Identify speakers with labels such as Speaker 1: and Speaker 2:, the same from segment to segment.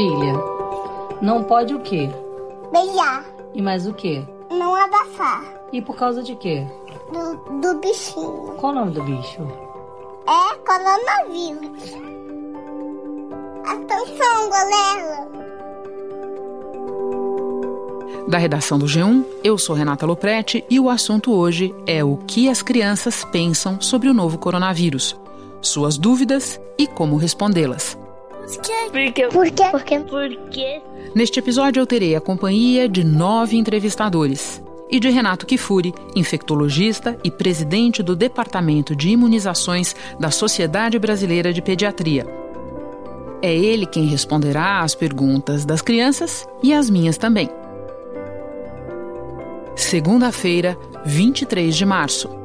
Speaker 1: Filha, não pode o quê?
Speaker 2: Beijar.
Speaker 1: E mais o quê?
Speaker 2: Não abafar.
Speaker 1: E por causa de quê?
Speaker 2: Do, do bichinho.
Speaker 1: Qual o nome do bicho?
Speaker 2: É coronavírus. Atenção, galera.
Speaker 3: Da redação do G1, eu sou Renata Loprete e o assunto hoje é o que as crianças pensam sobre o novo coronavírus, suas dúvidas e como respondê-las.
Speaker 2: Por quê? Por quê? Por quê?
Speaker 4: Por quê?
Speaker 3: Neste episódio eu terei a companhia de nove entrevistadores e de Renato Kifuri, infectologista e presidente do Departamento de Imunizações da Sociedade Brasileira de Pediatria. É ele quem responderá às perguntas das crianças e as minhas também. Segunda-feira, 23 de março.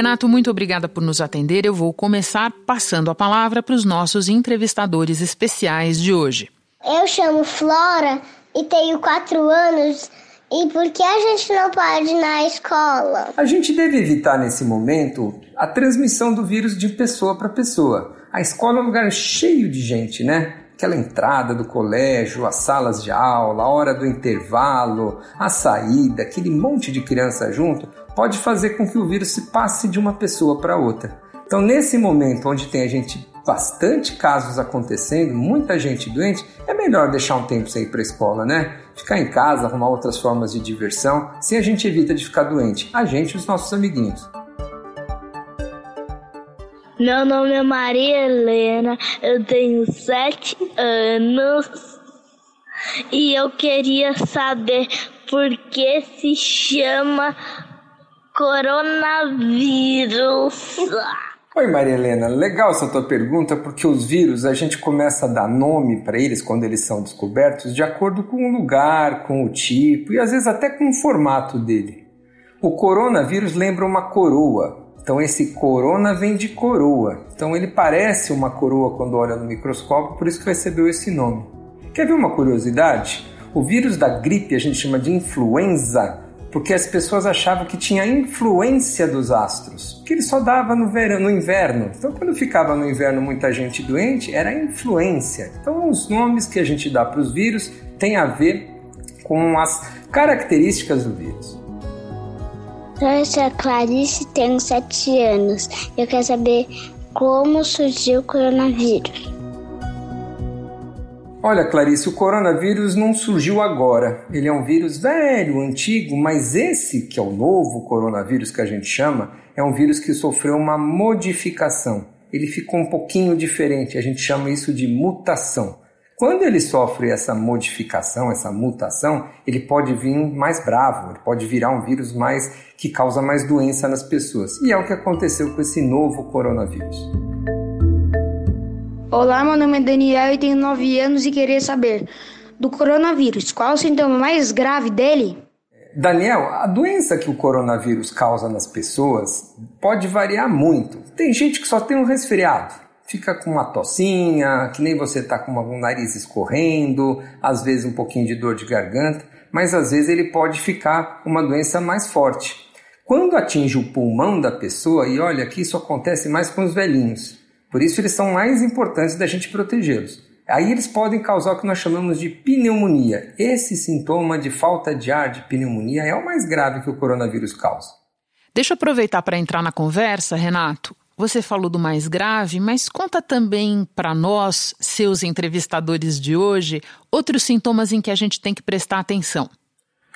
Speaker 3: Renato, muito obrigada por nos atender. Eu vou começar passando a palavra para os nossos entrevistadores especiais de hoje.
Speaker 2: Eu chamo Flora e tenho quatro anos. E por que a gente não pode ir na escola?
Speaker 5: A gente deve evitar nesse momento a transmissão do vírus de pessoa para pessoa. A escola é um lugar cheio de gente, né? Aquela entrada do colégio, as salas de aula, a hora do intervalo, a saída, aquele monte de criança junto pode fazer com que o vírus se passe de uma pessoa para outra. Então, nesse momento onde tem a gente bastante casos acontecendo, muita gente doente, é melhor deixar um tempo sem ir para a escola, né? Ficar em casa, arrumar outras formas de diversão, se a gente evita de ficar doente, a gente e os nossos amiguinhos.
Speaker 4: Meu nome é Maria Helena, eu tenho sete anos e eu queria saber por que se chama coronavírus.
Speaker 5: Oi, Maria Helena, legal essa tua pergunta porque os vírus a gente começa a dar nome para eles quando eles são descobertos de acordo com o lugar, com o tipo e às vezes até com o formato dele. O coronavírus lembra uma coroa, então esse corona vem de coroa. Então ele parece uma coroa quando olha no microscópio, por isso que recebeu esse nome. Quer ver uma curiosidade? O vírus da gripe a gente chama de influenza porque as pessoas achavam que tinha influência dos astros, que ele só dava no, verão, no inverno. Então, quando ficava no inverno muita gente doente, era influência. Então, os nomes que a gente dá para os vírus têm a ver com as características do vírus.
Speaker 2: Eu sou a Clarice, tenho 7 anos. Eu quero saber como surgiu o coronavírus.
Speaker 5: Olha, Clarice, o coronavírus não surgiu agora. Ele é um vírus velho, antigo, mas esse, que é o novo coronavírus que a gente chama, é um vírus que sofreu uma modificação. Ele ficou um pouquinho diferente, a gente chama isso de mutação. Quando ele sofre essa modificação, essa mutação, ele pode vir mais bravo, ele pode virar um vírus mais que causa mais doença nas pessoas. E é o que aconteceu com esse novo coronavírus.
Speaker 6: Olá, meu nome é Daniel e tenho 9 anos e queria saber do coronavírus. Qual é o sintoma mais grave dele?
Speaker 5: Daniel, a doença que o coronavírus causa nas pessoas pode variar muito. Tem gente que só tem um resfriado, fica com uma tossinha, que nem você está com o nariz escorrendo, às vezes um pouquinho de dor de garganta, mas às vezes ele pode ficar uma doença mais forte. Quando atinge o pulmão da pessoa, e olha que isso acontece mais com os velhinhos, por isso eles são mais importantes da gente protegê-los. Aí eles podem causar o que nós chamamos de pneumonia. Esse sintoma de falta de ar, de pneumonia, é o mais grave que o coronavírus causa.
Speaker 3: Deixa eu aproveitar para entrar na conversa, Renato. Você falou do mais grave, mas conta também para nós, seus entrevistadores de hoje, outros sintomas em que a gente tem que prestar atenção.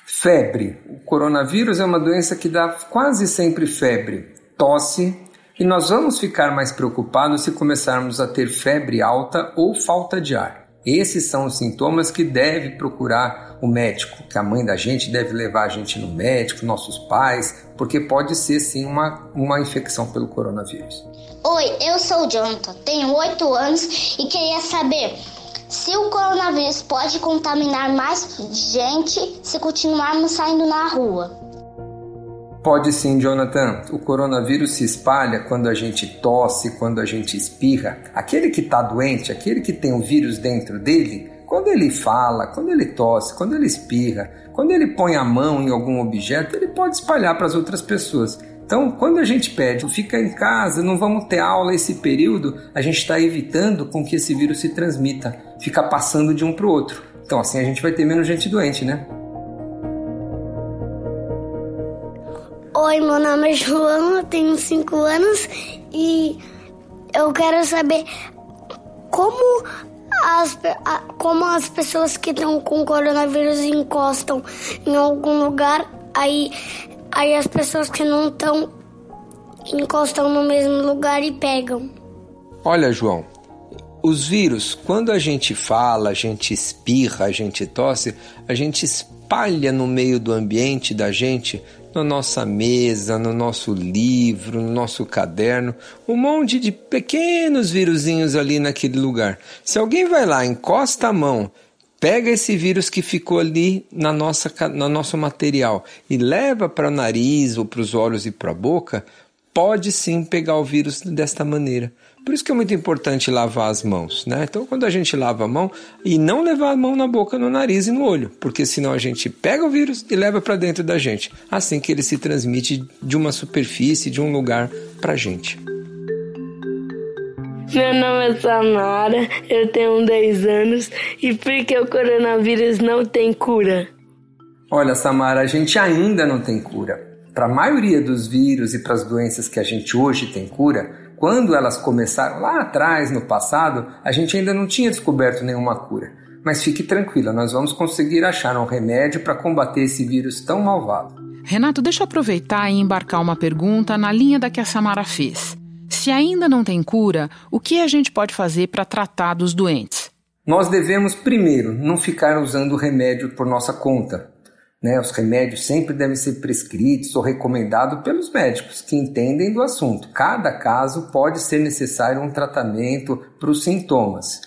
Speaker 5: Febre. O coronavírus é uma doença que dá quase sempre febre, tosse, e nós vamos ficar mais preocupados se começarmos a ter febre alta ou falta de ar. Esses são os sintomas que deve procurar o médico, que a mãe da gente deve levar a gente no médico, nossos pais, porque pode ser sim uma, uma infecção pelo coronavírus.
Speaker 7: Oi, eu sou o Jonathan, tenho 8 anos e queria saber se o coronavírus pode contaminar mais gente se continuarmos saindo na rua.
Speaker 5: Pode sim, Jonathan. O coronavírus se espalha quando a gente tosse, quando a gente espirra. Aquele que está doente, aquele que tem o vírus dentro dele, quando ele fala, quando ele tosse, quando ele espirra, quando ele põe a mão em algum objeto, ele pode espalhar para as outras pessoas. Então, quando a gente pede, fica em casa, não vamos ter aula esse período, a gente está evitando com que esse vírus se transmita, fica passando de um para o outro. Então, assim a gente vai ter menos gente doente, né?
Speaker 2: Oi, meu nome é João, eu tenho 5 anos e eu quero saber como as, como as pessoas que estão com coronavírus encostam em algum lugar, aí Aí as pessoas que não estão encostam no mesmo lugar e pegam.
Speaker 5: Olha, João, os vírus, quando a gente fala, a gente espirra, a gente tosse, a gente espalha no meio do ambiente da gente, na nossa mesa, no nosso livro, no nosso caderno, um monte de pequenos vírusinhos ali naquele lugar. Se alguém vai lá, encosta a mão pega esse vírus que ficou ali na nossa, no nosso material e leva para o nariz ou para os olhos e para a boca, pode sim pegar o vírus desta maneira. Por isso que é muito importante lavar as mãos, né? Então, quando a gente lava a mão e não levar a mão na boca, no nariz e no olho, porque senão a gente pega o vírus e leva para dentro da gente, assim que ele se transmite de uma superfície, de um lugar para a gente.
Speaker 4: Meu nome é Samara, eu tenho 10 anos e por que o coronavírus não tem cura?
Speaker 5: Olha, Samara, a gente ainda não tem cura. Para a maioria dos vírus e para as doenças que a gente hoje tem cura, quando elas começaram lá atrás, no passado, a gente ainda não tinha descoberto nenhuma cura. Mas fique tranquila, nós vamos conseguir achar um remédio para combater esse vírus tão malvado.
Speaker 3: Renato, deixa eu aproveitar e embarcar uma pergunta na linha da que a Samara fez. Se ainda não tem cura, o que a gente pode fazer para tratar dos doentes?
Speaker 5: Nós devemos, primeiro, não ficar usando o remédio por nossa conta. Né? Os remédios sempre devem ser prescritos ou recomendados pelos médicos que entendem do assunto. Cada caso pode ser necessário um tratamento para os sintomas.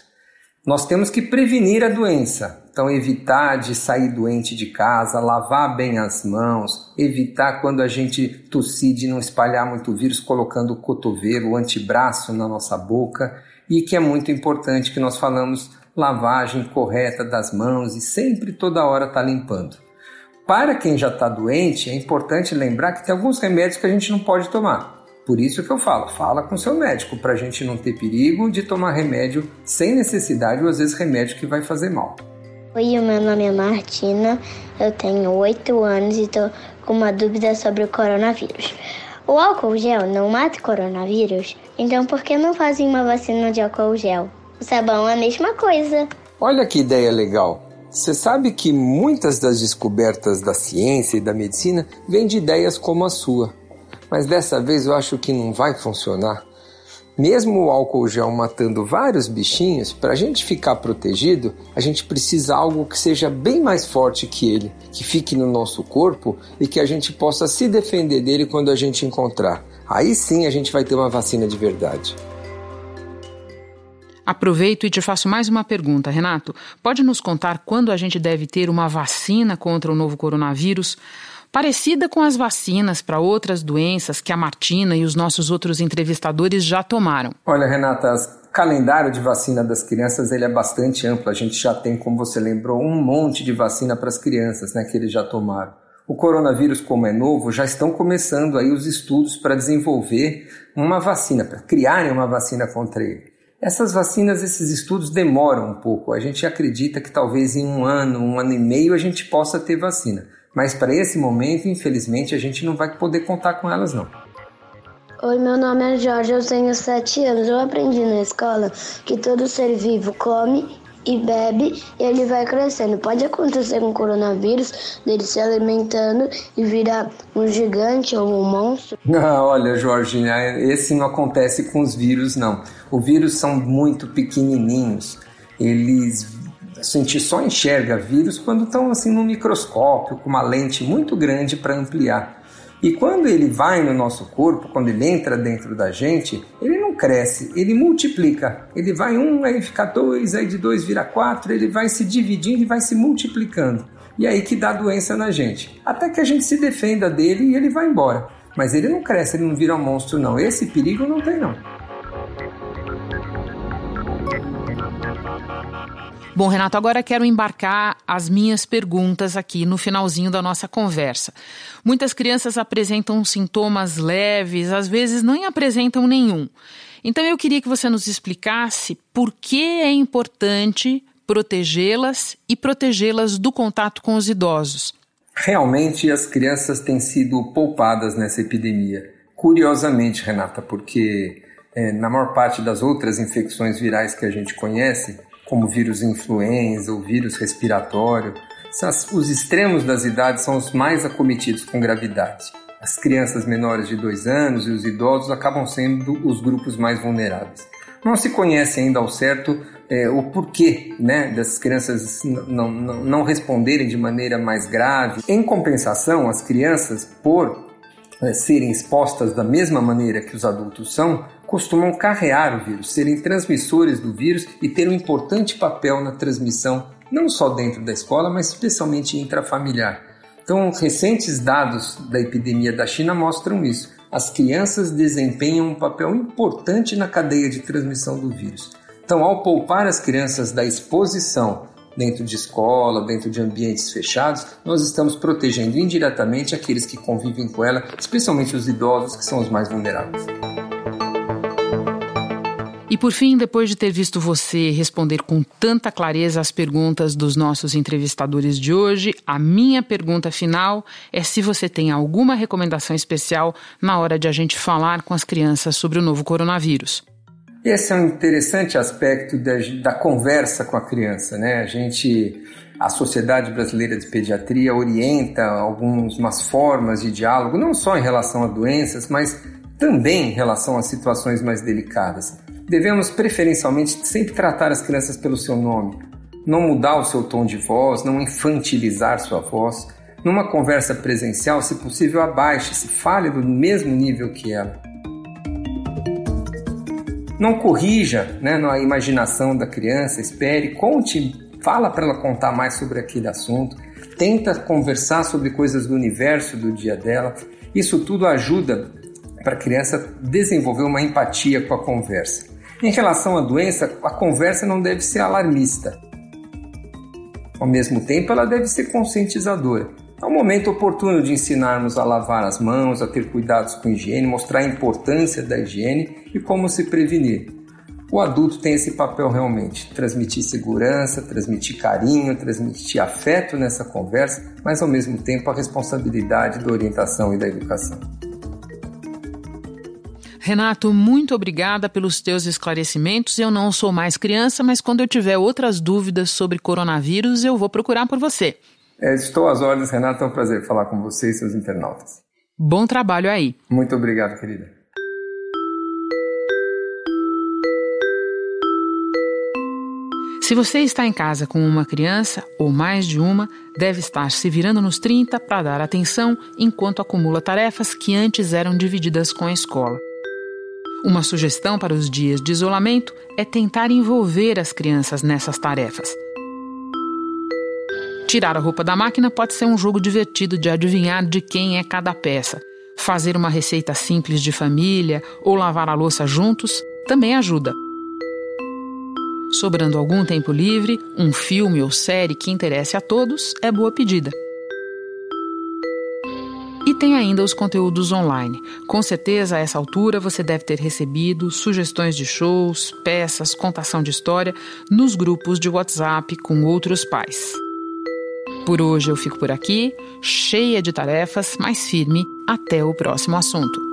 Speaker 5: Nós temos que prevenir a doença, então, evitar de sair doente de casa, lavar bem as mãos, evitar quando a gente tossir de não espalhar muito vírus, colocando o cotovelo, o antebraço na nossa boca. E que é muito importante que nós falamos lavagem correta das mãos e sempre toda hora tá limpando. Para quem já está doente, é importante lembrar que tem alguns remédios que a gente não pode tomar. Por isso que eu falo, fala com seu médico para a gente não ter perigo de tomar remédio sem necessidade ou às vezes remédio que vai fazer mal.
Speaker 2: Oi, meu nome é Martina, eu tenho 8 anos e estou com uma dúvida sobre o coronavírus. O álcool gel não mata coronavírus? Então por que não fazem uma vacina de álcool gel? O sabão é a mesma coisa.
Speaker 5: Olha que ideia legal. Você sabe que muitas das descobertas da ciência e da medicina vêm de ideias como a sua. Mas dessa vez eu acho que não vai funcionar. Mesmo o álcool gel matando vários bichinhos, para a gente ficar protegido, a gente precisa algo que seja bem mais forte que ele, que fique no nosso corpo e que a gente possa se defender dele quando a gente encontrar. Aí sim a gente vai ter uma vacina de verdade.
Speaker 3: Aproveito e te faço mais uma pergunta, Renato. Pode nos contar quando a gente deve ter uma vacina contra o novo coronavírus? parecida com as vacinas para outras doenças que a Martina e os nossos outros entrevistadores já tomaram.
Speaker 5: Olha, Renata, o calendário de vacina das crianças ele é bastante amplo. A gente já tem, como você lembrou, um monte de vacina para as crianças né, que eles já tomaram. O coronavírus, como é novo, já estão começando aí os estudos para desenvolver uma vacina, para criarem uma vacina contra ele. Essas vacinas, esses estudos demoram um pouco. A gente acredita que talvez em um ano, um ano e meio, a gente possa ter vacina. Mas para esse momento, infelizmente, a gente não vai poder contar com elas não.
Speaker 2: Oi, meu nome é Jorge, eu tenho 7 anos. Eu aprendi na escola que todo ser vivo come e bebe e ele vai crescendo. Pode acontecer com o coronavírus, dele se alimentando e virar um gigante ou um monstro?
Speaker 5: Não, olha, Jorge, esse não acontece com os vírus, não. Os vírus são muito pequenininhos. Eles a gente só enxerga vírus quando estão assim no microscópio, com uma lente muito grande para ampliar. E quando ele vai no nosso corpo, quando ele entra dentro da gente, ele não cresce, ele multiplica. Ele vai um, aí fica dois, aí de dois vira quatro, ele vai se dividindo e vai se multiplicando. E aí que dá doença na gente. Até que a gente se defenda dele e ele vai embora. Mas ele não cresce, ele não vira um monstro, não. Esse perigo não tem, não.
Speaker 3: Bom, Renato, agora quero embarcar as minhas perguntas aqui no finalzinho da nossa conversa. Muitas crianças apresentam sintomas leves, às vezes nem apresentam nenhum. Então eu queria que você nos explicasse por que é importante protegê-las e protegê-las do contato com os idosos.
Speaker 5: Realmente as crianças têm sido poupadas nessa epidemia. Curiosamente, Renata, porque é, na maior parte das outras infecções virais que a gente conhece, como vírus influenza ou vírus respiratório. Os extremos das idades são os mais acometidos com gravidade. As crianças menores de 2 anos e os idosos acabam sendo os grupos mais vulneráveis. Não se conhece ainda ao certo é, o porquê né, dessas crianças não, não, não responderem de maneira mais grave. Em compensação, as crianças, por é, serem expostas da mesma maneira que os adultos são, costumam carrear o vírus, serem transmissores do vírus e ter um importante papel na transmissão, não só dentro da escola, mas especialmente intrafamiliar. Então, recentes dados da epidemia da China mostram isso. As crianças desempenham um papel importante na cadeia de transmissão do vírus. Então, ao poupar as crianças da exposição dentro de escola, dentro de ambientes fechados, nós estamos protegendo indiretamente aqueles que convivem com ela, especialmente os idosos, que são os mais vulneráveis.
Speaker 3: Por fim, depois de ter visto você responder com tanta clareza as perguntas dos nossos entrevistadores de hoje, a minha pergunta final é se você tem alguma recomendação especial na hora de a gente falar com as crianças sobre o novo coronavírus.
Speaker 5: Esse é um interessante aspecto da, da conversa com a criança, né? A gente, a Sociedade Brasileira de Pediatria orienta algumas formas de diálogo, não só em relação a doenças, mas também em relação a situações mais delicadas. Devemos preferencialmente sempre tratar as crianças pelo seu nome, não mudar o seu tom de voz, não infantilizar sua voz. Numa conversa presencial, se possível, abaixe-se, fale do mesmo nível que ela. Não corrija né, na imaginação da criança, espere, conte, fala para ela contar mais sobre aquele assunto, tenta conversar sobre coisas do universo do dia dela. Isso tudo ajuda para a criança desenvolver uma empatia com a conversa. Em relação à doença, a conversa não deve ser alarmista. Ao mesmo tempo, ela deve ser conscientizadora. É o momento oportuno de ensinarmos a lavar as mãos, a ter cuidados com a higiene, mostrar a importância da higiene e como se prevenir. O adulto tem esse papel realmente, transmitir segurança, transmitir carinho, transmitir afeto nessa conversa, mas ao mesmo tempo a responsabilidade da orientação e da educação.
Speaker 3: Renato, muito obrigada pelos teus esclarecimentos. Eu não sou mais criança, mas quando eu tiver outras dúvidas sobre coronavírus, eu vou procurar por você.
Speaker 5: É, estou às ordens, Renato. É um prazer falar com você e seus internautas.
Speaker 3: Bom trabalho aí.
Speaker 5: Muito obrigado, querida.
Speaker 3: Se você está em casa com uma criança, ou mais de uma, deve estar se virando nos 30 para dar atenção enquanto acumula tarefas que antes eram divididas com a escola. Uma sugestão para os dias de isolamento é tentar envolver as crianças nessas tarefas. Tirar a roupa da máquina pode ser um jogo divertido de adivinhar de quem é cada peça. Fazer uma receita simples de família ou lavar a louça juntos também ajuda. Sobrando algum tempo livre, um filme ou série que interesse a todos é boa pedida. Tem ainda os conteúdos online. Com certeza, a essa altura, você deve ter recebido sugestões de shows, peças, contação de história nos grupos de WhatsApp com outros pais. Por hoje eu fico por aqui, cheia de tarefas, mas firme até o próximo assunto.